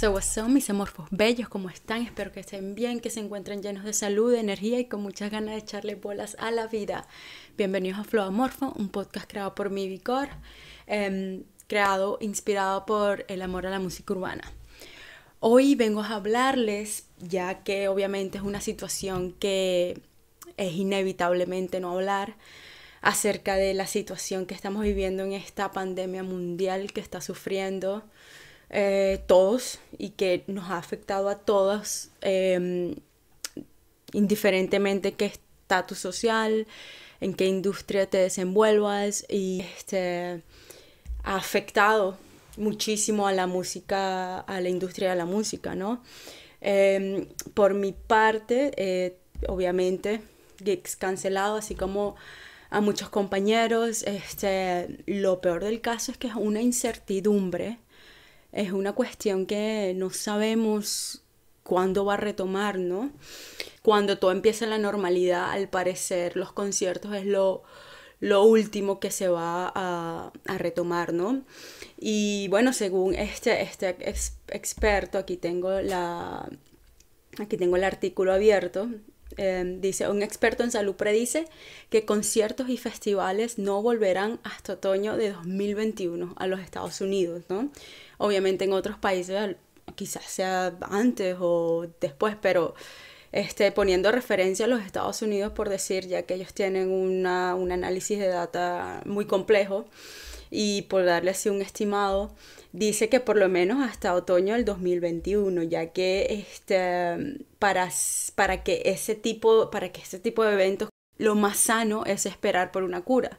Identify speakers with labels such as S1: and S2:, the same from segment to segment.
S1: What's up, mis amorfos bellos, ¿cómo están? Espero que estén bien, que se encuentren llenos de salud, de energía y con muchas ganas de echarle bolas a la vida. Bienvenidos a Flow Amorfo, un podcast creado por mi Vicor, em, creado, inspirado por el amor a la música urbana. Hoy vengo a hablarles, ya que obviamente es una situación que es inevitablemente no hablar, acerca de la situación que estamos viviendo en esta pandemia mundial que está sufriendo eh, todos y que nos ha afectado a todos, em, indiferentemente qué estatus social, en qué industria te desenvuelvas y este, ha afectado muchísimo a la música, a la industria de la música, ¿no? Em, por mi parte, eh, obviamente, gigs cancelados, así como a muchos compañeros, este, lo peor del caso es que es una incertidumbre es una cuestión que no sabemos cuándo va a retomar, ¿no? Cuando todo empieza la normalidad, al parecer los conciertos es lo, lo último que se va a, a, retomar, ¿no? Y bueno, según este, este experto, aquí tengo, la, aquí tengo el artículo abierto, eh, dice, un experto en salud predice que conciertos y festivales no volverán hasta otoño de 2021 a los Estados Unidos, ¿no? Obviamente en otros países quizás sea antes o después, pero este, poniendo referencia a los Estados Unidos, por decir, ya que ellos tienen una, un análisis de data muy complejo y por darle así un estimado, dice que por lo menos hasta otoño del 2021, ya que este, para, para, que ese tipo, para que ese tipo de eventos, lo más sano es esperar por una cura.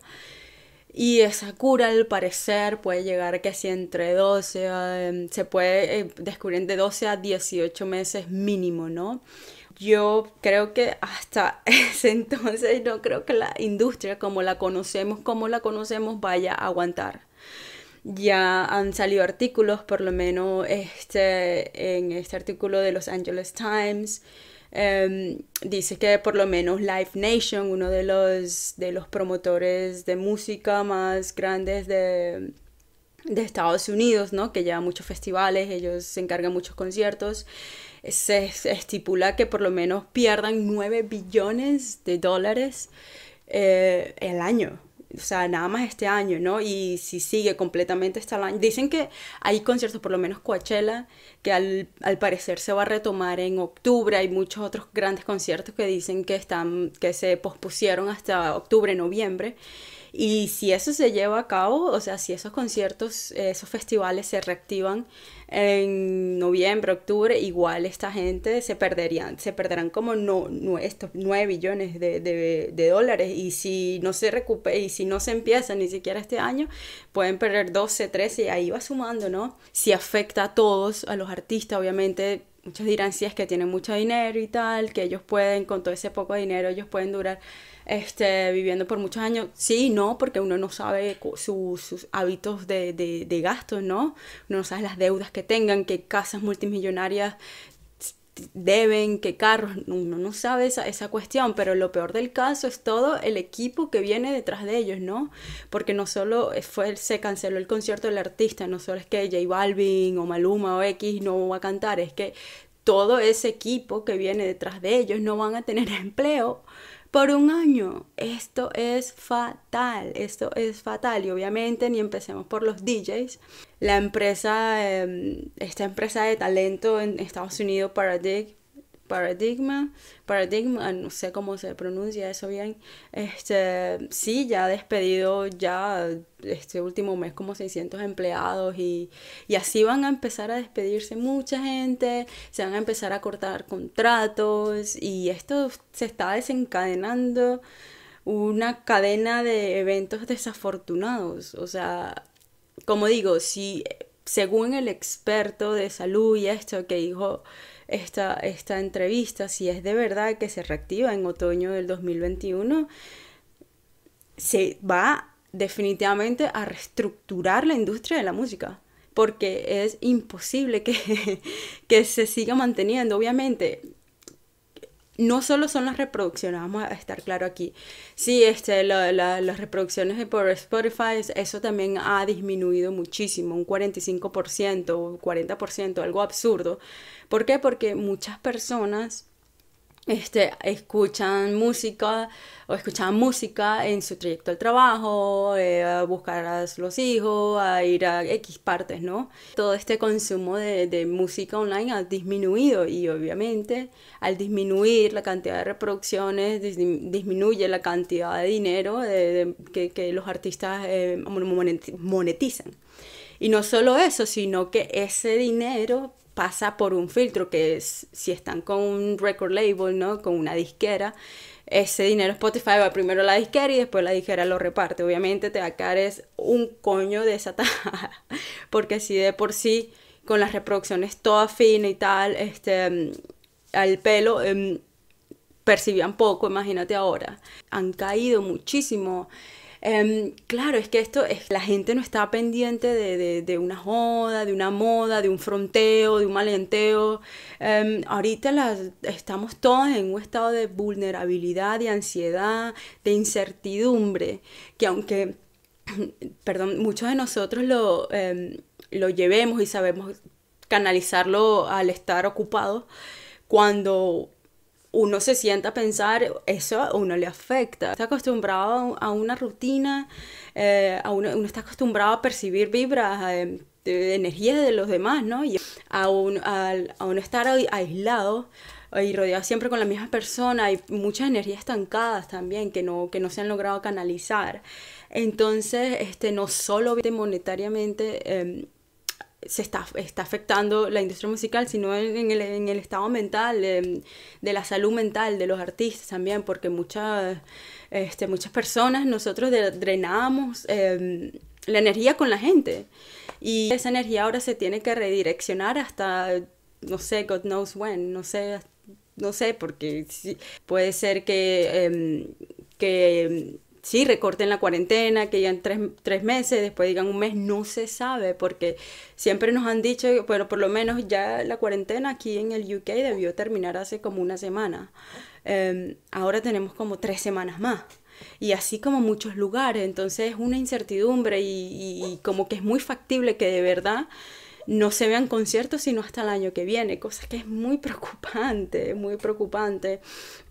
S1: Y esa cura, al parecer, puede llegar que si entre 12, em, se puede eh, descubrir de 12 a 18 meses mínimo, ¿no? Yo creo que hasta ese entonces no creo que la industria como la conocemos, como la conocemos, vaya a aguantar. Ya han salido artículos, por lo menos este, en este artículo de Los Angeles Times, Em, dice que por lo menos Live Nation, uno de los, de los promotores de música más grandes de, de Estados Unidos, ¿no? que lleva muchos festivales, ellos se encargan muchos conciertos, se estipula que por lo menos pierdan 9 billones de dólares eh, el año o sea, nada más este año, ¿no? Y si sigue completamente hasta año. Dicen que hay conciertos, por lo menos Coachella, que al, al, parecer se va a retomar en octubre. Hay muchos otros grandes conciertos que dicen que, están, que se pospusieron hasta octubre, noviembre. Y si eso se lleva a cabo, o sea, si esos conciertos, esos festivales se reactivan en noviembre, octubre, igual esta gente se perderían, se perderán como no, estos 9 billones de, de, dólares. Y si no se recupera, y si no se empieza ni siquiera este año, pueden perder 12, 13 y ahí va sumando, ¿no? Si afecta a todos, a los artistas, obviamente muchos dirán si es que tienen mucho dinero y tal, que ellos pueden, con todo ese poco dinero, ellos pueden durar este, viviendo por muchos años. Sí, no, porque uno no sabe sus hábitos de, de, gastos, ¿no? Uno no sabe las deudas que tengan, qué casas multimillonarias deben, qué carros, uno no sabe esa, esa, cuestión, pero lo peor del caso es todo el equipo que viene detrás de ellos, ¿no? Porque no solo fue, se canceló el concierto del artista, no solo es que J Balvin o Maluma o X no va a cantar, es que todo ese equipo que viene detrás de ellos no van a tener empleo por un año. Esto es fatal, esto es fatal. Y obviamente ni empecemos por los DJs. La empresa, em, esta empresa de talento en Estados Unidos, Paradig Paradigma, Paradigma, no sé cómo se pronuncia eso bien, este, sí, ya ha despedido ya este último mes como 600 empleados y, y así van a empezar a despedirse mucha gente, se van a empezar a cortar contratos y esto se está desencadenando una cadena de eventos desafortunados, o sea, como digo, si según el experto de salud y esto que dijo esta, esta entrevista, si es de verdad que se reactiva en otoño del 2021, se va definitivamente a reestructurar la industria de la música, porque es imposible que, que se siga manteniendo. Obviamente, no solo son las reproducciones, vamos a estar claro aquí. Sí, este, las reproducciones por Spotify, eso también ha disminuido muchísimo, un 45%, 40%, algo absurdo. ¿Por qué? Porque muchas personas este, escuchan música o escuchaban música en su trayecto al trabajo, eh, a buscar a los hijos, a ir a X partes, ¿no? Todo este consumo de, de, música online ha disminuido y obviamente al disminuir la cantidad de reproducciones, disminuye la cantidad de dinero que, que, los artistas eh, monetizan. Y no solo eso, sino que ese dinero pasa por un filtro que es, si están con un record label, ¿no? Con una disquera, ese dinero Spotify va primero a la disquera y después la disquera lo reparte. Obviamente te va a un coño de esa tajada, porque si de por sí con las reproducciones todas finas y tal, este, al pelo em, percibían poco, imagínate ahora. Han caído muchísimo Em, claro, es que esto es la gente no está pendiente de, una joda, de una moda, de un fronteo, de un malenteo. Em, ahorita estamos todos en un estado de vulnerabilidad, de ansiedad, de incertidumbre, que aunque, perdón, muchos de nosotros lo, em, lo llevemos y sabemos canalizarlo al estar ocupado, cuando uno se sienta a pensar, eso a uno le afecta. Está acostumbrado a una rutina, eh, a uno, está acostumbrado a percibir vibras eh, de, energía de los demás, ¿no? Y a, un, a, uno estar aislado y rodeado siempre con la misma persona, hay muchas energías estancadas también que no, que no se han logrado canalizar. Entonces, este, no solo monetariamente, em, se está, está afectando la industria musical, sino en, el, en el, estado mental, de, la salud mental de los artistas también, porque muchas, este, muchas personas nosotros drenamos em, la energía con la gente. Y esa energía ahora se tiene que redireccionar hasta, no sé, God knows when, no sé, no sé, porque puede ser que, em, que sí, recorten la cuarentena, que digan tres, tres, meses, después digan un mes, no se sabe, porque siempre nos han dicho, bueno, por lo menos ya la cuarentena aquí en el UK debió terminar hace como una semana. Em, ahora tenemos como tres semanas más. Y así como muchos lugares, entonces es una incertidumbre y, y como que es muy factible que de verdad no se vean conciertos sino hasta el año que viene, cosa que es muy preocupante, muy preocupante,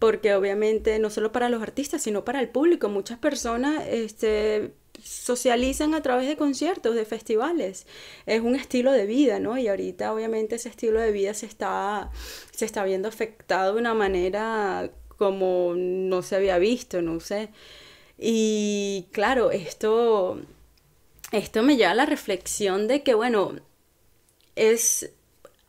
S1: porque obviamente no solo para los artistas, sino para el público, muchas personas este, socializan a través de conciertos, de festivales. Es un estilo de vida, ¿no? Y ahorita obviamente ese estilo de vida se está, se está viendo afectado de una manera como no se había visto, no sé. Y claro, esto, esto me lleva a la reflexión de que, bueno, es,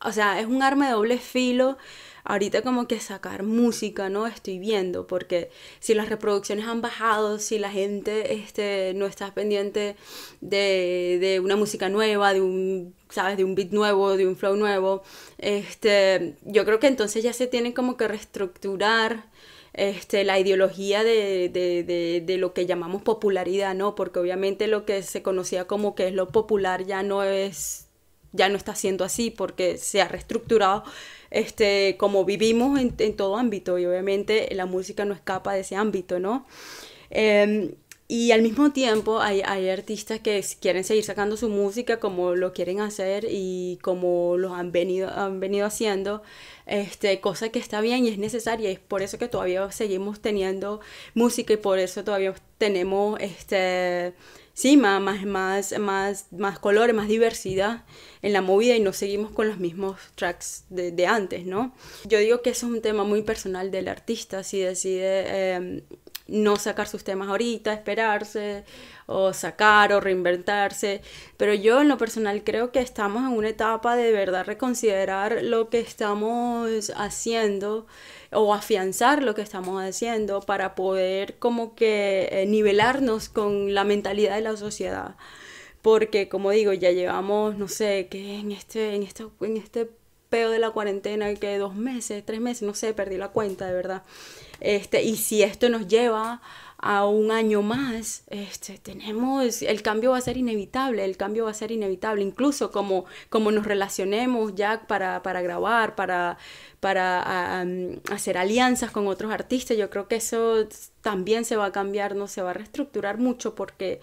S1: o sea, es un arma de doble filo ahorita como que sacar música, ¿no? Estoy viendo, porque si las reproducciones han bajado, si la gente este, no está pendiente de, de una música nueva, de un, ¿sabes? De un beat nuevo, de un flow nuevo, este, yo creo que entonces ya se tiene como que reestructurar este, la ideología de, de, de, de, lo que llamamos popularidad, ¿no? Porque obviamente lo que se conocía como que es lo popular ya no es ya no está siendo así porque se ha reestructurado este, como vivimos en, en todo ámbito y obviamente la música no escapa de ese ámbito, ¿no? Em, y al mismo tiempo hay, hay, artistas que quieren seguir sacando su música como lo quieren hacer y como lo han venido, han venido haciendo, este, cosa que está bien y es necesaria. Y es por eso que todavía seguimos teniendo música y por eso todavía tenemos este, sí, más, más, más, más colores, más diversidad en la movida y no seguimos con los mismos tracks de, antes, ¿no? Yo digo que eso es un tema muy personal del artista, si decide em, no sacar sus temas ahorita, esperarse o sacar o reinventarse, pero yo en lo personal creo que estamos en una etapa de verdad reconsiderar lo que estamos haciendo o afianzar lo que estamos haciendo para poder como que eh, nivelarnos con la mentalidad de la sociedad. Porque como digo, ya llevamos, no sé, que en este, en este, en este peo de la cuarentena que dos meses, tres meses, no sé, perdí la cuenta de verdad. Este, y si esto nos lleva a un año más, este, tenemos, el cambio va a ser inevitable, el cambio va a ser inevitable, incluso como, como nos relacionemos ya para, para grabar, para, para hacer alianzas con otros artistas, yo creo que eso también se va a cambiar, no se va a reestructurar mucho porque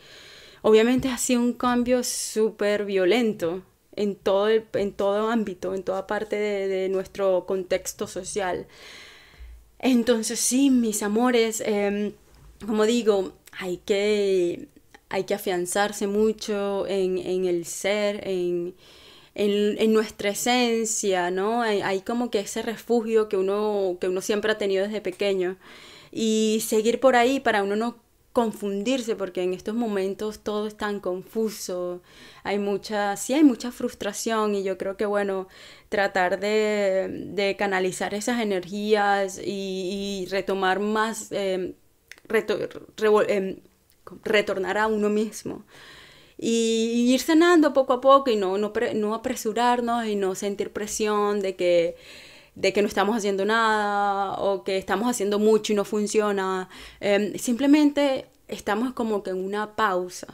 S1: obviamente ha sido un cambio súper violento en todo, en todo ámbito, en toda parte de, nuestro contexto social. Entonces sí, mis amores, em, como digo, hay que, hay que afianzarse mucho en, el ser, en, en, nuestra esencia, ¿no? Hay, como que ese refugio que uno, que uno siempre ha tenido desde pequeño. Y seguir por ahí para uno no confundirse, porque en estos momentos todo es tan confuso, hay mucha, sí hay mucha frustración y yo creo que bueno, tratar de, canalizar esas energías y, retomar más, em, em, retornar a uno mismo. Y ir sanando poco a poco y no, no, no apresurarnos y no sentir presión de que de que no estamos haciendo nada o que estamos haciendo mucho y no funciona. Em, simplemente estamos como que en una pausa.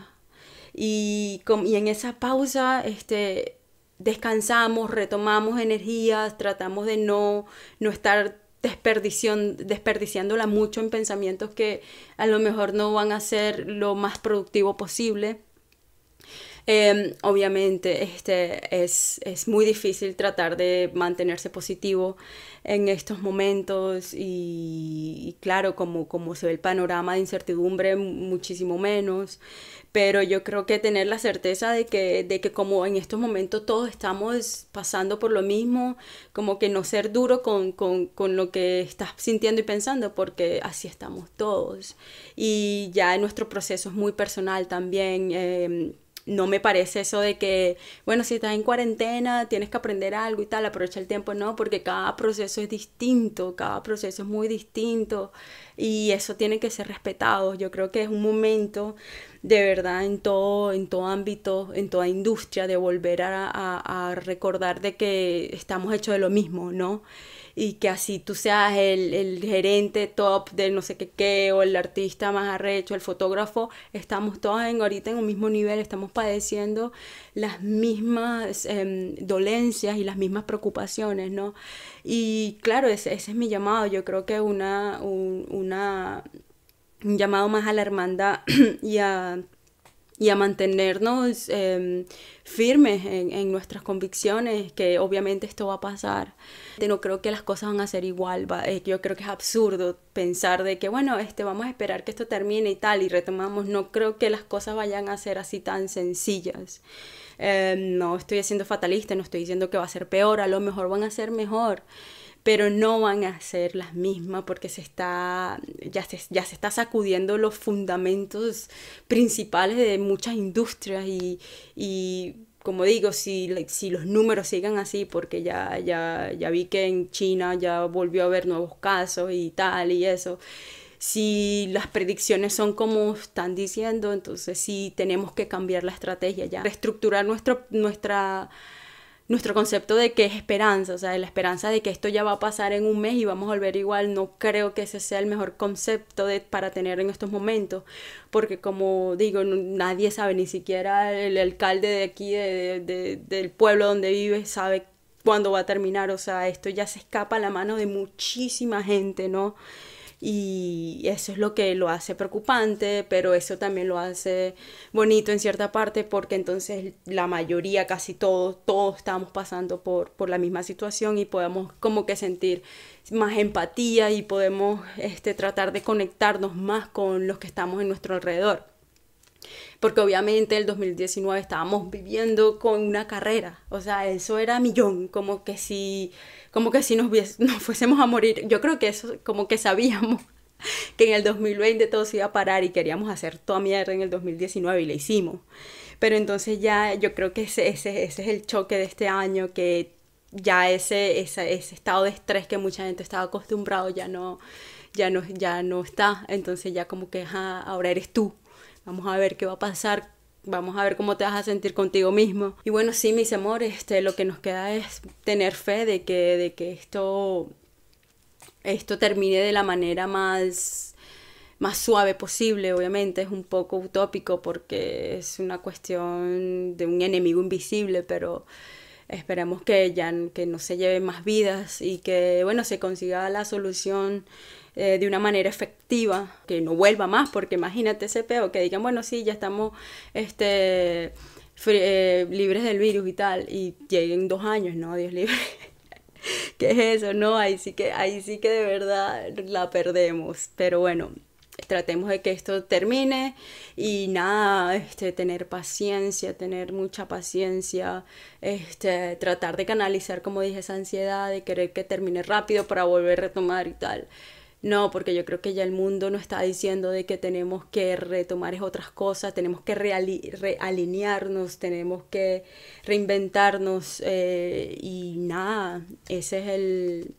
S1: Y, y en esa pausa este, descansamos, retomamos energías, tratamos de no, no estar desperdiciándola mucho en pensamientos que a lo mejor no van a ser lo más productivo posible. Em, obviamente este, es, es, muy difícil tratar de mantenerse positivo en estos momentos y, claro, como, como se ve el panorama de incertidumbre, muchísimo menos, pero yo creo que tener la certeza de que, de que como en estos momentos todos estamos pasando por lo mismo, como que no ser duro con, con, con lo que estás sintiendo y pensando, porque así estamos todos. Y ya nuestro proceso es muy personal también. Eh, no me parece eso de que, bueno, si estás en cuarentena, tienes que aprender algo y tal, aprovecha el tiempo, no, porque cada proceso es distinto, cada proceso es muy distinto y eso tiene que ser respetado. Yo creo que es un momento de verdad en todo, en todo ámbito, en toda industria, de volver a, a recordar de que estamos hechos de lo mismo, ¿no? y que así tú seas el, el, gerente top del no sé qué qué o el artista más arrecho, el fotógrafo, estamos todos en, ahorita en un mismo nivel, estamos padeciendo las mismas em, dolencias y las mismas preocupaciones, ¿no? Y claro, ese, ese es mi llamado, yo creo que una, un, una, un llamado más a la hermandad y a y a mantenernos em, firmes en, nuestras convicciones, que obviamente esto va a pasar. No creo que las cosas van a ser igual, eh, yo creo que es absurdo pensar de que, bueno, este, vamos a esperar que esto termine y tal, y retomamos, no creo que las cosas vayan a ser así tan sencillas. Em, no estoy siendo fatalista, no estoy diciendo que va a ser peor, a lo mejor van a ser mejor pero no van a ser las mismas porque se está, ya, se, ya se está sacudiendo los fundamentos principales de muchas industrias y, y como digo, si, si los números sigan así, porque ya, ya, ya vi que en China ya volvió a haber nuevos casos y tal y eso, si las predicciones son como están diciendo, entonces sí tenemos que cambiar la estrategia ya, reestructurar nuestro, nuestra nuestro concepto de que es esperanza, o sea, la esperanza de que esto ya va a pasar en un mes y vamos a volver igual, no creo que ese sea el mejor concepto de, para tener en estos momentos, porque como digo, nadie sabe, ni siquiera el alcalde de aquí, de, del pueblo donde vive, sabe cuándo va a terminar, o sea, esto ya se escapa a la mano de muchísima gente, ¿no? Y eso es lo que lo hace preocupante, pero eso también lo hace bonito en cierta parte porque entonces la mayoría, casi todos, todos estamos pasando por, por la misma situación y podemos como que sentir más empatía y podemos este, tratar de conectarnos más con los que estamos en nuestro alrededor. Porque obviamente el 2019 estábamos viviendo con una carrera, o sea, eso era millón, como que si como que si nos, nos fuésemos a morir. Yo creo que eso, como que sabíamos que en el 2020 todo se iba a parar y queríamos hacer toda mierda en el 2019 y lo hicimos. Pero entonces ya yo creo que ese, ese, ese es el choque de este año, que ya ese, ese, ese estado de estrés que mucha gente estaba acostumbrado ya no, ya no, ya no está. Entonces ya como que ahora eres tú. Vamos a ver qué va a pasar vamos a ver cómo te vas a sentir contigo mismo. Y bueno, sí, mis amores, este, lo que nos queda es tener fe de que, de que esto, esto termine de la manera más, más suave posible. Obviamente es un poco utópico porque es una cuestión de un enemigo invisible, pero esperemos que ya que no se lleven más vidas y que bueno se consiga la solución eh, de una manera efectiva, que no vuelva más, porque imagínate ese peo, que digan, bueno, sí, ya estamos este, eh, libres del virus y tal, y lleguen dos años, ¿no? Dios libre. ¿Qué es eso? No, ahí sí que, ahí sí que de verdad la perdemos. Pero bueno, tratemos de que esto termine y nada, este, tener paciencia, tener mucha paciencia, este, tratar de canalizar, como dije, esa ansiedad de querer que termine rápido para volver a retomar y tal. No, porque yo creo que ya el mundo nos está diciendo de que tenemos que retomar otras cosas, tenemos que realinearnos, tenemos que reinventarnos eh, y nada, ese es el,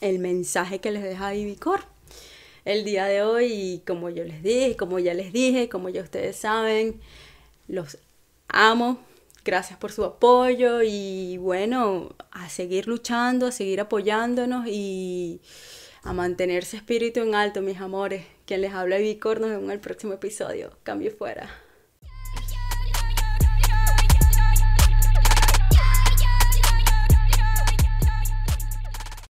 S1: el mensaje que les deja Ibicor el día de hoy y como yo les dije, como ya les dije, como ya ustedes saben, los amo. Gracias por su apoyo y bueno, a seguir luchando, a seguir apoyándonos y a mantenerse espíritu en alto, mis amores. Quien les habla Vicor, nos vemos en el próximo episodio. Cambio fuera.